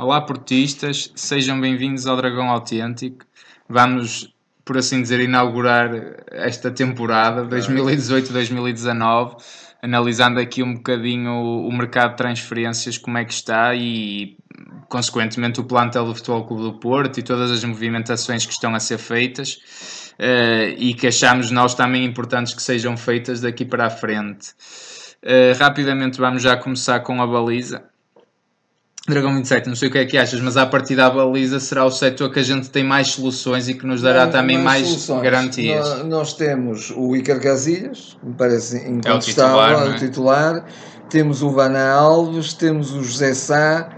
Olá, portistas, sejam bem-vindos ao Dragão Autêntico. Vamos, por assim dizer, inaugurar esta temporada 2018-2019, analisando aqui um bocadinho o mercado de transferências, como é que está e, consequentemente, o plantel do Futebol Clube do Porto e todas as movimentações que estão a ser feitas uh, e que achamos nós também importantes que sejam feitas daqui para a frente. Uh, rapidamente vamos já começar com a baliza. Dragão 27, não sei o que é que achas, mas a partir da baliza será o setor que a gente tem mais soluções e que nos dará não, também mais, soluções. garantias. Nós, nós, temos o Iker Casillas, me parece incontestável, é o titular, é? o titular. Temos o Vana Alves, temos o José Sá,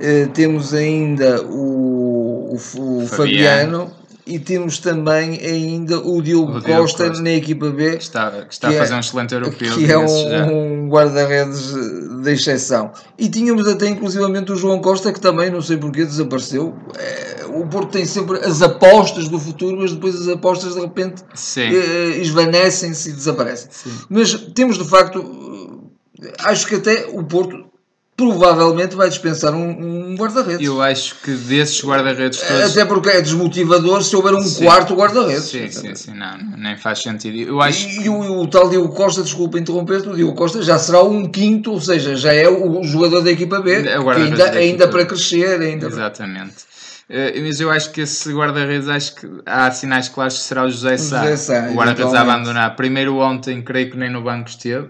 eh, temos ainda o, o, o Fabiano. Fabiano e temos também ainda o Diogo, o Diogo Costa, Costa, na equipa B. Que está, que está que a fazer é, um excelente europeu. Que é um, um guarda-redes de exceção. E tínhamos até inclusivamente o João Costa, que também, não sei porquê, desapareceu. É, o Porto tem sempre as apostas do futuro, mas depois as apostas de repente eh, esvanecem-se e desaparecem. Sim. Mas temos de facto, acho que até o Porto provavelmente vai dispensar um, um guarda-redes. Eu acho que desses guarda-redes todos. Até porque é desmotivador se houver um sim. quarto guarda-redes. Sim, sim, sim, não, nem faz sentido. Eu acho e, que... o, o, tal Diogo Costa, desculpa interromper-te, o Diogo Costa já será um quinto, ou seja, já é o jogador da equipa B, é ainda, ainda para crescer. Ainda Exatamente. Uh, mas eu acho que esse guarda-redes, acho que há sinais claros que será o José Sá. José Sá o guarda-redes a abandonar. Primeiro ontem, creio que nem no banco esteve.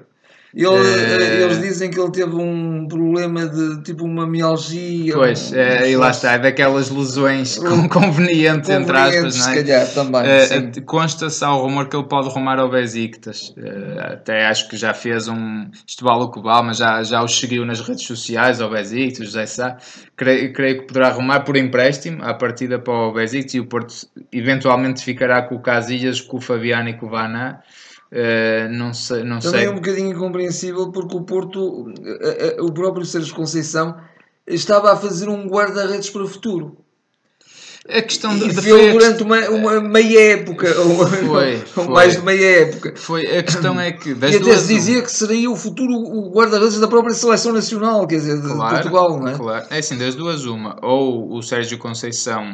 Ele, é... Eles dizem que ele teve um problema de tipo uma mialgia. Pois, um, é, e lá está, é daquelas lesões um, convenientes, entre aspas, não é? Se calhar, também. Uh, Consta-se ao rumor que ele pode rumar ao Besiktas. Uh, até acho que já fez um. Isto vale o que vale, mas já, já o seguiu nas redes sociais ao Besiktas, José Sá. Creio, creio que poderá arrumar por empréstimo à partida para o Besiktas e o Porto eventualmente ficará com o Casillas, com o Fabiano e com o Vaná. Uh, não sei, não Também sei. é um bocadinho incompreensível porque o Porto, uh, uh, o próprio Sérgio Conceição, estava a fazer um guarda-redes para o futuro. A questão de, de foi durante uma, uma meia época, ou, foi, foi, mais de meia época. Foi, a questão é que. e até se dizia que seria o futuro o guarda-redes da própria seleção nacional, quer dizer, de, claro, Portugal, não é? Claro, é assim, das duas, uma. Ou o Sérgio Conceição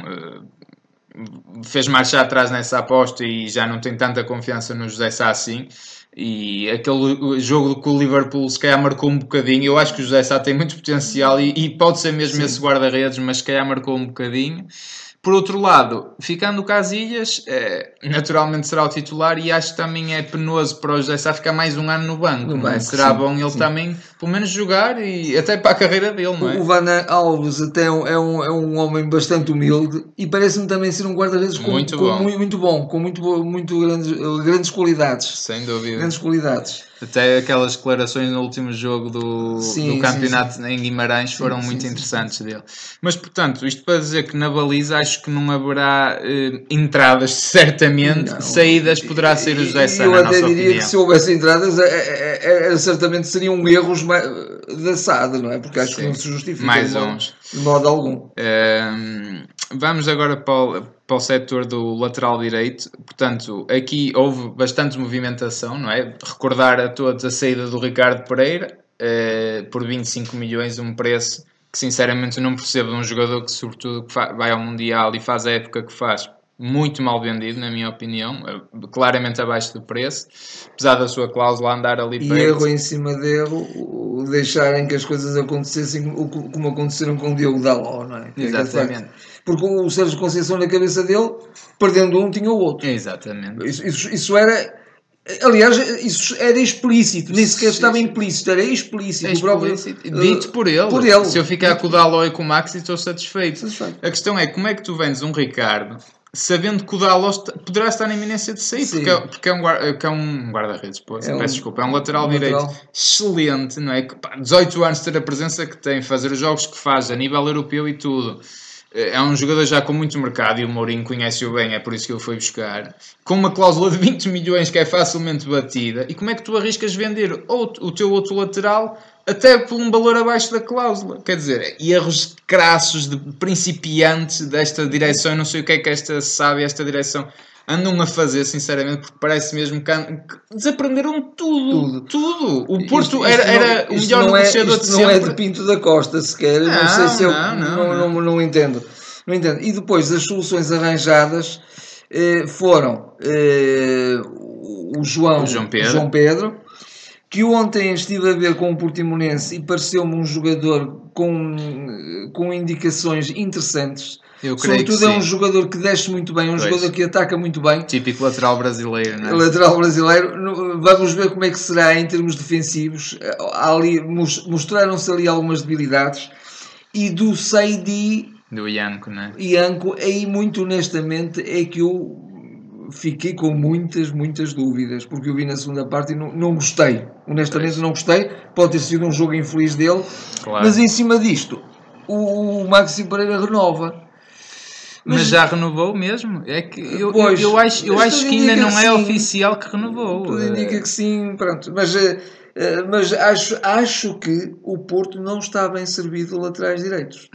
fez marcha atrás nessa aposta e já não tem tanta confiança no José Sá assim. E aquele jogo com o Liverpool se calhar marcou um bocadinho. Eu acho que o José Sá tem muito potencial e, e pode ser mesmo Sim. esse guarda-redes, mas se calhar marcou um bocadinho. Por outro lado, ficando o Casilhas, é, naturalmente será o titular e acho que também é penoso para o José Sá ficar mais um ano no banco. No banco será sim, bom ele sim. também, pelo menos, jogar e até para a carreira dele, não é? O Vana Alves até é um, é um, é homem bastante humilde e parece-me também ser um guarda-redes com, muito, com, bom. Muito, muito bom, com muito, muito grandes, grandes qualidades. Sem dúvida. Grandes qualidades. Até aquelas declarações no último jogo do, sim, do campeonato sim, sim. em Guimarães foram muito interessantes dele. Mas, portanto, isto para dizer que na baliza acho que não haverá eh, entradas, certamente, não. saídas poderá ser o José Sá. Eu até diria opinião. que se houvesse entradas, é, é, é, certamente seriam erros da SAD, não é? Porque acho que não se justifica Mais uns. de modo algum. Um, vamos agora para o, para o setor do lateral direito. Portanto, aqui houve bastante movimentação, não é? Recordar a todos a saída do Ricardo Pereira uh, por 25 milhões, um preço que sinceramente não percebo de um jogador que, sobretudo, que vai ao Mundial e faz a época que faz, muito mal vendido, na minha opinião, eh, claramente abaixo do preço, apesar da sua cláusula andar ali perto. E erro em cima dele, o deixarem que as coisas acontecessem como aconteceram com o Diogo Daló, não é? é Exatamente. Porque o Sérgio Conceição na cabeça dele, perdendo um, tinha o outro. Exatamente. Isso, isso, isso era... Aliás, isso era explícito, nem sequer estava implícito, era explícito. É explícito. Próprio, Dito por ele. por ele. Se eu ficar com o Daló e com o Max, estou satisfeito. satisfeito. A questão é como é que tu vendes um Ricardo sabendo que o Dallas poderá estar na iminência de sair, porque é, porque é, um, guarda, é um guarda-redes, é um, peço desculpa, é um lateral um direito lateral. excelente, não é? Que, pá, 18 anos ter a presença que tem, fazer os jogos que faz a nível europeu e tudo. É um jogador já com muito mercado e o Mourinho conhece-o bem, é por isso que ele foi buscar. Com uma cláusula de 20 milhões que é facilmente batida. E como é que tu arriscas vender o teu outro lateral até por um valor abaixo da cláusula. Quer dizer, erros crassos de principiantes desta direção, eu não sei o que é que esta sabe, esta direção andam a fazer, sinceramente, porque parece mesmo que, desaprenderam tudo. Tudo. O Porto Isto- era, isto não- era o isto melhor não é, negociador isto de não é sempre. de Pinto da Costa sequer, não, Não, sei se eu não, não, não, não, não entendo. Não entendo. E depois as soluções arranjadas eh, foram eh, o João, O João Pedro. João Pedro, que ontem estive a ver com o Portimonense e pareceu-me um jogador com, com indicações interessantes. Eu creio que Sobretudo é um sim. jogador que desce muito bem, um Pois. jogador que ataca muito bem. Típico lateral brasileiro, não é? Lateral brasileiro, vamos ver como é que será em termos defensivos. Ali, mos- mostraram-se ali algumas debilidades. E do Seidi Do Ianco, não é? e Anco, aí muito honestamente é que eu fiquei com muitas, muitas dúvidas, porque eu vi na segunda parte e não, não gostei. Honestamente não gostei. Pode ter sido um jogo infeliz dele. Claro. Mas em cima disto, o, o Maxi Pereira renova. Mas, Mas- já renovou mesmo? É que eu, Pois, eu, eu acho, eu acho que ainda não que é sim. oficial que renovou. Tudo Eh, indica que sim, pronto. Mas, eh, eh, mas acho, acho que o Porto não está bem servido laterais direitos.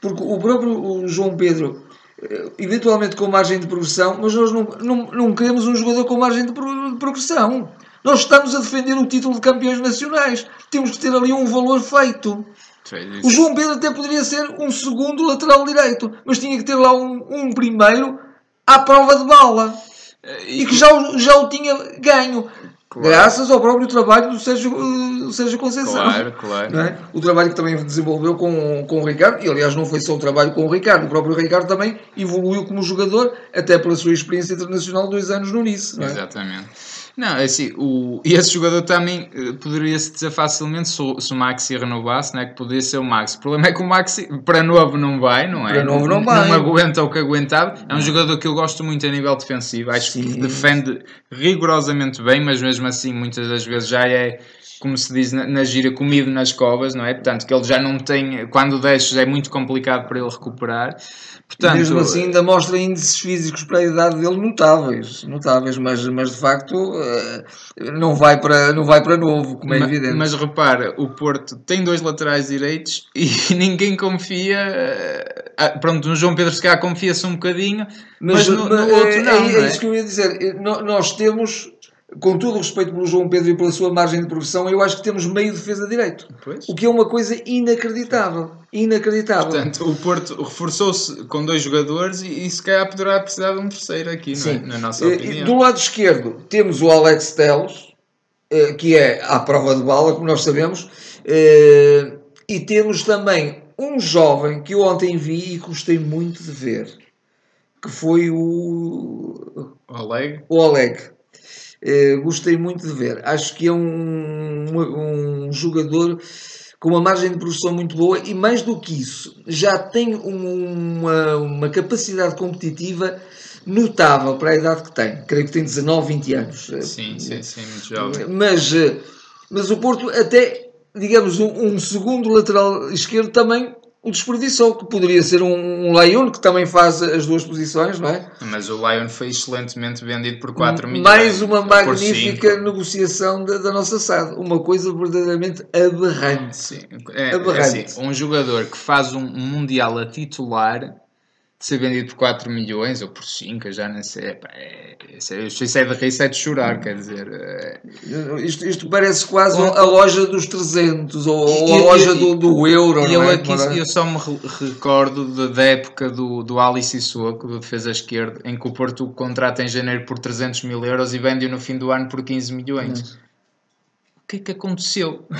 Porque o próprio João Pedro, eventualmente com margem de progressão, mas nós não, não, não queremos um jogador com margem de pro- de progressão. Nós estamos a defender o título de campeões nacionais. Temos que ter ali um valor feito. fez O. João Pedro até poderia ser um segundo lateral direito, mas tinha que ter lá um, um primeiro à prova de bala e que já, já o tinha ganho. Claro. Graças ao próprio trabalho do Sérgio, eh, Sérgio Conceição. Claro, claro. É? O trabalho que também desenvolveu com, com o Ricardo, e aliás não foi só o trabalho com o Ricardo, o próprio Ricardo também evoluiu como jogador, até pela sua experiência internacional dois anos no Nice. É? Exatamente. Não, é assim, o, e esse jogador também eh, poderia-se dizer facilmente se o, se o Maxi renovasse, né, que poderia ser o Maxi. O problema é que o Maxi, para novo, não vai, não é? Para novo não vai. Não aguenta o que aguentava. É um jogador que eu gosto muito a nível defensivo. Acho que Sim. defende rigorosamente bem, mas mesmo assim, muitas das vezes já é, como se diz na, na gira, comido nas covas, não é? Portanto, que ele já não tem, quando desce, é muito complicado para ele recuperar. Portanto, Mesmo assim ainda mostra índices físicos para a idade dele notáveis, notáveis mas, mas de facto eh, não vai para, não vai para novo, como é Ma- evidente. Mas repara, o Porto tem dois laterais direitos e ninguém confia. eh, ah, pronto, no João Pedro se calhar confia-se um bocadinho, mas, no, no mas, outro é, não. é, não é é? isso que eu ia dizer. Eh, no- Nós temos, com todo o respeito pelo João Pedro e pela sua margem de progressão, eu acho que temos meio defesa direito. Pois. O que é uma coisa inacreditável. Inacreditável. Portanto, o Porto reforçou-se com dois jogadores e, e se calhar poderá precisar de um terceiro aqui, não é? Sim. na nossa Eh, opinião. Do lado esquerdo temos o Alex Teles, eh, que é à prova de bala, como nós sabemos, eh, e temos também um jovem que eu ontem vi e gostei muito de ver, que foi o, O Oleg, o Oleg. Eh, gostei muito de ver. Acho que é um, um jogador com uma margem de produção muito boa e mais do que isso, já tem um- uma, uma capacidade competitiva notável para a idade que tem. Creio que tem 19, 20 anos. Eh, sim, sim, sim, muito jovem. Mas, eh, mas o Porto até, digamos, um, um segundo lateral esquerdo também o desperdiçou, que poderia ser um, um Lyon, que também faz as duas posições, não é? Mas o Lion foi excelentemente vendido por 4 milhões. Mais uma magnífica negociação da, da nossa SAD. Uma coisa verdadeiramente aberrante. Sim, é, é Aberrante. assim, um jogador que faz um, Mundial a titular ser vendido por 4 milhões ou por 5, eu já nem sei. Epá, é, é, isso é de rir, isso é de chorar, quer dizer. é- Isto, isto parece quase Um- a loja dos 300 ou, ou E- a loja e- do, do euro. E eu é? aqui eu só me re- recordo da, da época do, do Ali Sissoko, do defesa esquerdo, em que o Porto o contrata em janeiro por 300 mil euros e vende-o no fim do ano por 15 milhões. O que é que aconteceu?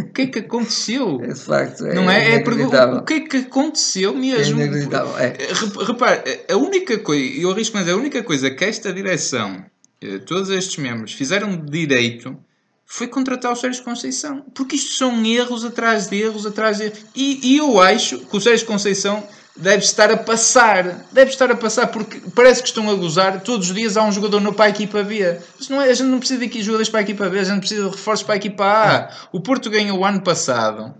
O que é que aconteceu? É de facto. É, Não é? É o que é que aconteceu É mesmo? inacreditável. É. Rep- Repare, a única coisa, eu arrisco mas a única coisa que esta direção, eh, todos estes membros, fizeram de direito foi contratar o Sérgio Conceição. Porque isto são erros atrás de erros atrás de erros. E, e eu acho que o Sérgio Conceição deve estar a passar. Deve estar a passar porque parece que estão a gozar. Todos os dias há um jogador no para a equipa B. Mas não é, a gente não precisa de aqui jogadores para a equipa B, a gente precisa de reforços para a equipa A. O Porto ganhou o ano passado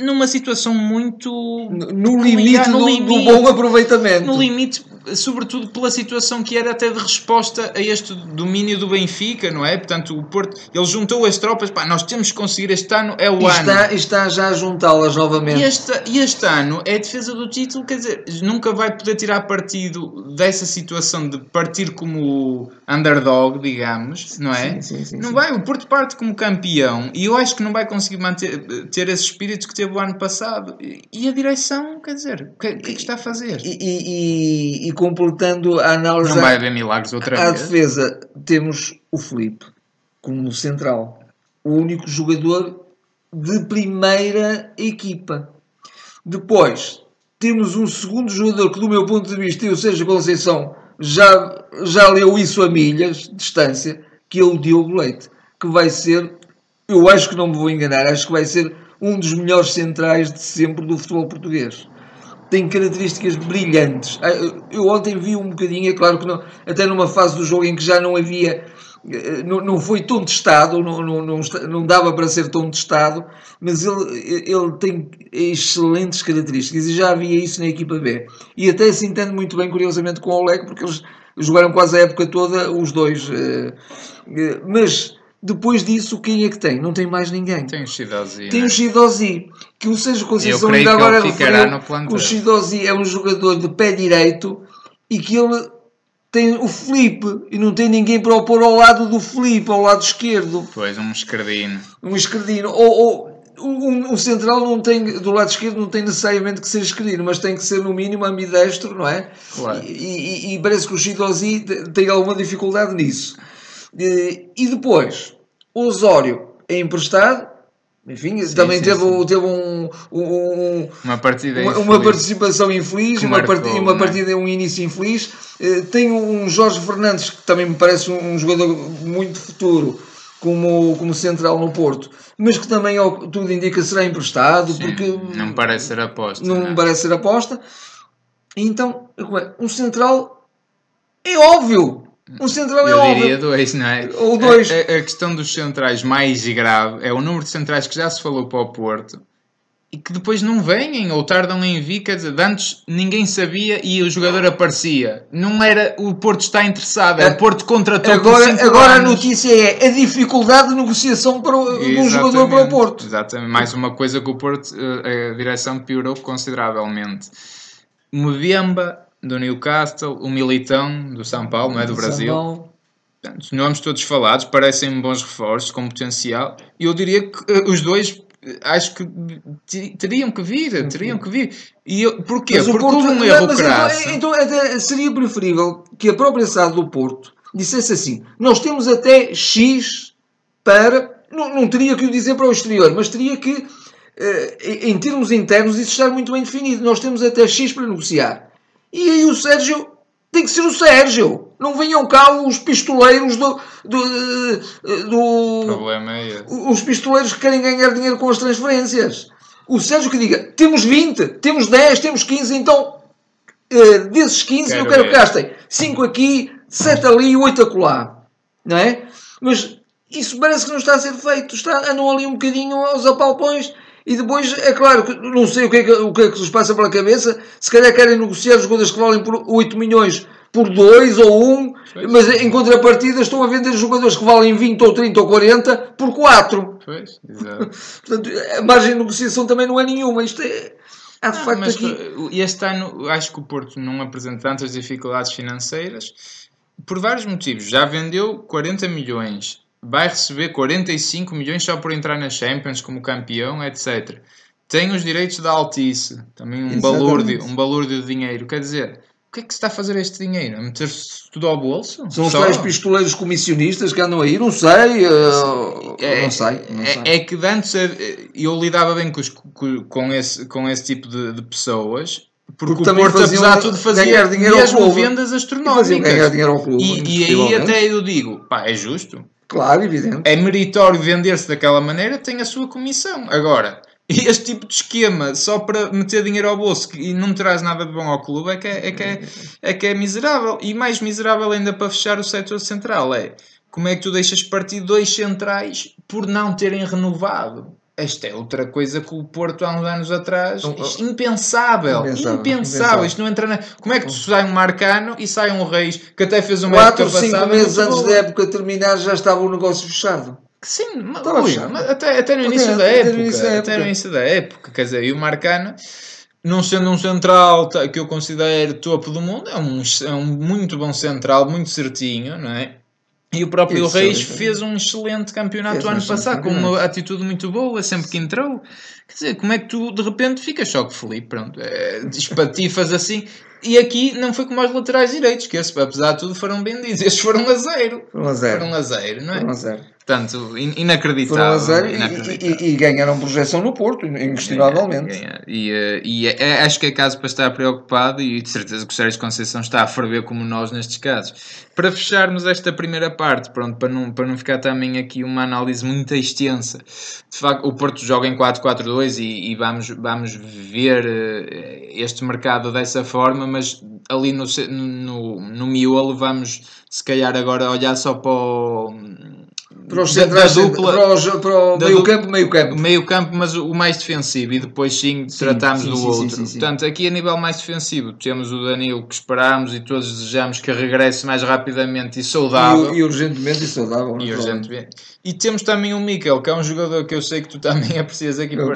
numa situação muito No limite, no do, do limite. bom aproveitamento. no limite, sobretudo pela situação que era até de resposta a este domínio do Benfica, não é? Portanto, o Porto, ele juntou as tropas, pá, nós temos que conseguir este ano, é o E ano. está, e está já a juntá-las E novamente. este, e este ano é a defesa do título, quer dizer, nunca vai poder tirar partido dessa situação de partir como underdog, digamos, não é? Sim, sim, sim, não vai, o Porto parte como campeão e eu acho que não vai conseguir manter, ter esse espírito que teve o ano passado. E, a direção, quer dizer, o que, que é que está a fazer? E, e- e- e completando a análise Não vai à, haver milagres outra à vez. defesa, temos o Felipe como central. O único jogador de primeira equipa. Depois, temos um segundo jogador que, do meu ponto de vista, eu seja Conceição, já, já leu isso a milhas de distância, que é o Diogo Leite, que vai ser, eu acho que não me vou enganar, acho que vai ser um dos melhores centrais de sempre do futebol português. Tem características brilhantes. Ah, eu- ontem vi um bocadinho, é claro que não, até numa fase do jogo em que já não havia, eh, não, não foi tão testado, não, não, não, não dava para ser tão testado, mas ele, ele tem excelentes características e já havia isso na equipa B. E até se entende muito bem, curiosamente, com o Oleg, porque eles jogaram quase a época toda os dois. eh, eh, Mas depois disso, quem é que tem? Não tem mais ninguém. Tem o Shidozi. Tem né? o Shidozi, que o Sérgio Conceição ainda agora referiu o Shidozi é um jogador de pé direito e que ele tem o Felipe e não tem ninguém para o pôr ao lado do Felipe, ao lado esquerdo, Depois um escardino. um esquerdino. Ou, ou um, um central não tem, do lado esquerdo não tem necessariamente que ser esquerdino, mas tem que ser no mínimo ambidestro, não é? Claro. E, e- e parece que o Shidozi te- tem alguma dificuldade nisso. E, depois, o Osório é emprestado, enfim, também sim, teve, sim. teve um- um- Uma partida uma, uma participação infeliz, uma, marcou, partida, uma não é? partida, um início infeliz. Eh, Tem um Jorge Fernandes, que também me parece um, um jogador muito futuro, como, como central no Porto, mas que também, ao tudo indica, será emprestado, porque Não parece ser aposta. não não. me parece ser aposta. Então, um central é óbvio. Um central é Eu óbvio. diria dois, não é? Ou dois. A, a- a questão dos centrais mais grave é o número de centrais que já se falou para o Porto e que depois não vêm ou tardam em vir. Quer dizer, antes ninguém sabia e o jogador aparecia. Não era o Porto está interessado, é o Porto contratou Agora, agora a notícia é a dificuldade de negociação para o, de um jogador para o Porto. Exatamente. Mais uma coisa que o Porto, eh, a direção piorou consideravelmente. O Mbemba do Newcastle, o Militão do São Paulo, não é do Brasil. São Paulo. Portanto, nomes todos falados parecem bons reforços com potencial. E eu diria que eh, os dois eh, acho que teriam que vir, teriam que vir. E eu, porquê? Mas Porque Porto- houve um não, erro mas crasso. então, então até seria preferível que a própria SAD do Porto dissesse assim: nós temos até X para. Não, não teria que o dizer para o exterior, mas teria que, eh, em em termos internos, isso estar muito bem definido. Nós temos até X para negociar. E aí o Sérgio tem que ser o Sérgio. Não venham cá os pistoleiros do. do, eh, do problema é esse. os pistoleiros que querem ganhar dinheiro com as transferências. O Sérgio que diga, temos 20, temos 10, temos 15, então eh, desses 15 eu Quero quero ver. que gastem 5 aqui, 7 ali e 8 acolá. Não é? Mas isso parece que não está a ser feito. Está, andam ali um bocadinho aos apalpões e depois, é claro, que não sei o que, é que, o que é que lhes passa pela cabeça. Se calhar querem negociar os jogadores que valem por 8 milhões por 2 ou 1, um, mas em contrapartida estão a vender jogadores que valem 20 ou 30 ou 40 por 4. Pois, exato. Portanto, a margem de negociação também não é nenhuma. Isto é. Há de Não, facto mas aqui. este ano acho que o Porto não apresenta tantas dificuldades financeiras por vários motivos. Já vendeu 40 milhões, vai receber 45 milhões só por entrar na Champions como campeão, etc. Tem os direitos da Altice, também um Exatamente. balúrdio, um balúrdio de dinheiro. Quer dizer, o que é que se está a fazer este dinheiro? A meter-se tudo ao bolso? São os Só? tais pistoleiros comissionistas que andam aí, não sei. eh, não sei. Não é, sei. é que de antes eh, eu lidava bem com, os- com, esse, com esse tipo de, de pessoas. Porque, Porque o também Porto, faziam apesar de tudo, fazia ganhar dinheiro ao mesmo clube. vendas E astronómicas. ganhar dinheiro ao clube. E, e aí até eu digo, pá, é justo. Claro, evidente. É meritório vender-se daquela maneira, tem a sua comissão. Agora, este tipo de esquema só para meter dinheiro ao bolso e não traz nada de bom ao clube é que é, é que é, é que é miserável. E mais miserável ainda para fechar o setor central é como é que tu deixas partir dois centrais por não terem renovado. Esta é outra coisa que o Porto há uns anos atrás. Não, isto, impensável, impensável, impensável. Isto não entra na. Como é que tu sai um Marcano e sai um Reis que até fez uma Quatro, época cinco passada meses antes da época terminar já estava o negócio fechado. Sim, mas, ui, até, até no Até- início da até no época. início da Até época. no início da época. Quer dizer, e o Marcano, não sendo um central que eu considero topo do mundo, é um, é um muito bom central, muito certinho, não é? E o próprio Isso, Reis fez um excelente campeonato ano passado, com uma atitude muito boa, sempre que entrou. Quer dizer, como é que tu de repente ficas só Felipe? Pronto, é, espatifas assim. E aqui não foi como aos laterais direitos, que esses, apesar de tudo, foram vendidos. Estes foram a zero. Foram a zero. Foram a zero, não é? Foram a zero. Portanto, inacreditável. e- inacreditável. e, e- e ganharam projeção no Porto, inquestionavelmente. E, eh, e é- é- acho que é caso para estar preocupado e de certeza que o Sérgio Conceição está a ferver como nós nestes casos. Para fecharmos esta primeira parte, pronto, para não, para não ficar também aqui uma análise muito extensa, de facto o Porto joga em 4-4-2 e, e vamos, vamos ver eh, este mercado dessa forma, mas ali no, no, no miolo vamos se calhar agora olhar só para o, Para os da- da centrais, dupla- para, os, para o meio campo, meio campo. meio campo, mas o mais defensivo, e depois sim, tratamos sim, do sim, outro. sim, sim, sim. Portanto, aqui a nível mais defensivo, temos o Danilo que esperámos e todos desejamos que regresse mais rapidamente e saudável. E, e urgentemente e saudável. E, naturalmente. urgentemente. E temos também o Mikel, que é um jogador que eu sei que tu também aprecias aqui por-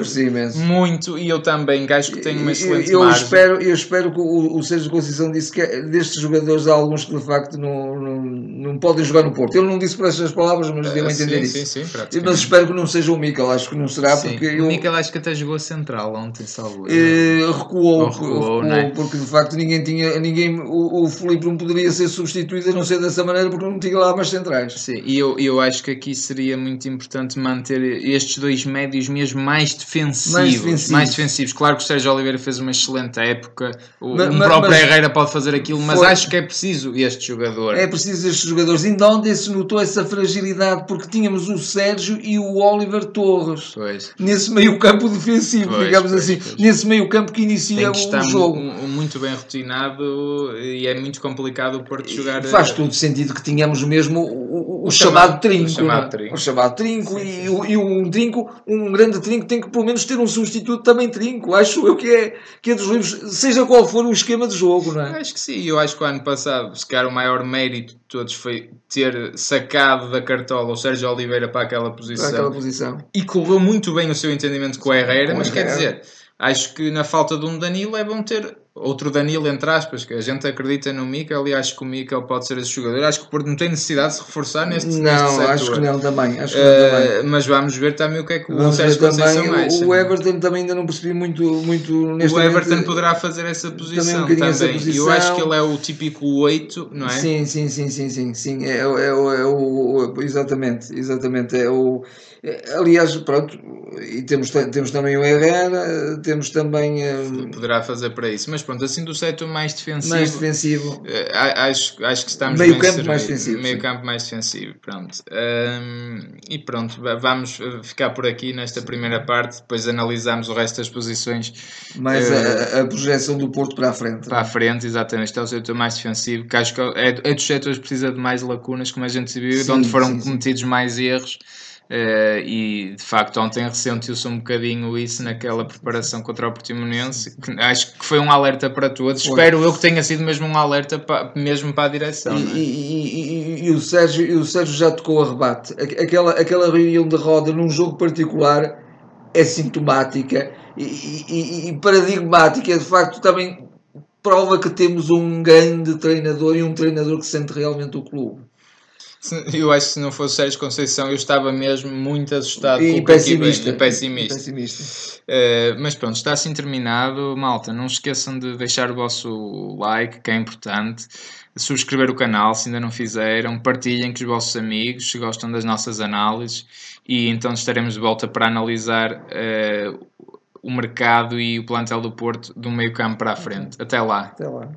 muito, e eu também, acho que tem uma excelente eu, eu espero, eu espero que o, o Sérgio Conceição disse que é- destes jogadores há alguns que de facto não, não, não podem jogar no Porto. Ele não disse por estas palavras, mas deu a Ah, entender sim, isso. sim, sim, mas espero que não seja o Mikel, acho que não será, porque O eu, Mikel acho que até jogou central ontem, salvo. eh, recuou, Ou recuou, recuou, é? porque de facto ninguém tinha, ninguém, o, o Filipe não poderia ser substituído a não ser dessa maneira porque não tinha lá mais centrais. Sim, e eu, eu acho que aqui seria muito importante manter estes dois médios mesmo mais defensivos. Mais defensivos. mais defensivos. Claro que o Sérgio Oliveira fez uma excelente época, o, Mas- mas- próprio mas- Herrera pode fazer aquilo, mas Foi- acho que é preciso este jogador. É preciso estes jogadores. Ainda ontem se notou essa fragilidade porque tínhamos o Sérgio e o Oliver Torres. Pois. nesse meio campo defensivo, Pois, digamos pois, assim, nesse meio campo que inicia que o jogo. mu- muito bem rotinado e é muito complicado o Porto jogar. Faz todo sentido que tínhamos mesmo o, o- chamado, chamado- trinco. o chamado não é? trinco. O chamado trinco e, e um trinco, um grande trinco tem que pelo menos ter um substituto também trinco. Acho eu que é, que é dos livros, seja qual for o esquema de jogo, não é? Acho que sim, eu acho que o ano passado, se calhar o maior mérito de todos foi ter sacado da cartola o Sérgio Oliveira para aquela posição. Para aquela posição. e correu muito bem o seu entendimento com o Herrera, Com mas quer Herrera. dizer, acho que na falta de um Danilo é bom ter outro Danilo, entre aspas, que a gente acredita no Mikel e acho que o Mikel pode ser esse jogador. Acho que o Porto não tem necessidade de se reforçar neste, neste Não, setor. acho que não também. Acho que não também. Eh, mas vamos ver também o que é que o Vamos ver Sérgio Conceição também, acha. o Everton também ainda não percebi muito, muito neste O Everton momento. poderá fazer essa posição um bocadinho também. essa Eu posição. acho que ele é o típico 8, não é? Sim, sim, sim, sim, sim, sim. É, o- é, o- é o, o- exatamente, exatamente. É o, é- aliás, pronto, e temos, temos também o Herrera, temos também eh, Poderá fazer para isso. Mas pronto, assim do setor mais defensivo. mais defensivo. Eh, acho, acho que estamos Meio campo servidos. mais defensivo, Meio sim. campo mais defensivo, pronto. Ahm, e pronto, va- vamos eh, ficar por aqui nesta primeira parte, depois analisamos o resto das posições Mais Eh, a, a projeção do Porto para a frente. para a frente, exatamente. Este é o setor mais defensivo, que acho que é, é dos setores que precisa de mais lacunas, como a gente viu, de Sim, onde foram sim. cometidos mais erros. Eh, e de facto ontem ressentiu-se um bocadinho isso naquela preparação contra o Portimonense acho que foi um alerta para todos Foi. espero eu que tenha sido mesmo um alerta pa- mesmo para a direção E, é? e- e- e- e o Sérgio, e o Sérgio já tocou a rebate. Aqu- Aquela, aquela reunião de roda num jogo particular é sintomática e- e paradigmática. De facto, também prova que temos um grande treinador e um treinador que sente realmente o clube. Eu acho que se não fosse Sérgio Conceição eu estava mesmo muito assustado E com pessimista. pessimista. pessimista. Eh, mas pronto, está assim terminado. Malta, não se esqueçam de deixar o vosso like, que é importante. Subscrever o canal se ainda não fizeram. Partilhem com os vossos amigos se gostam das nossas análises. E então estaremos de volta para analisar eh, o mercado e o plantel do Porto do meio campo para a frente. Até lá. Até lá.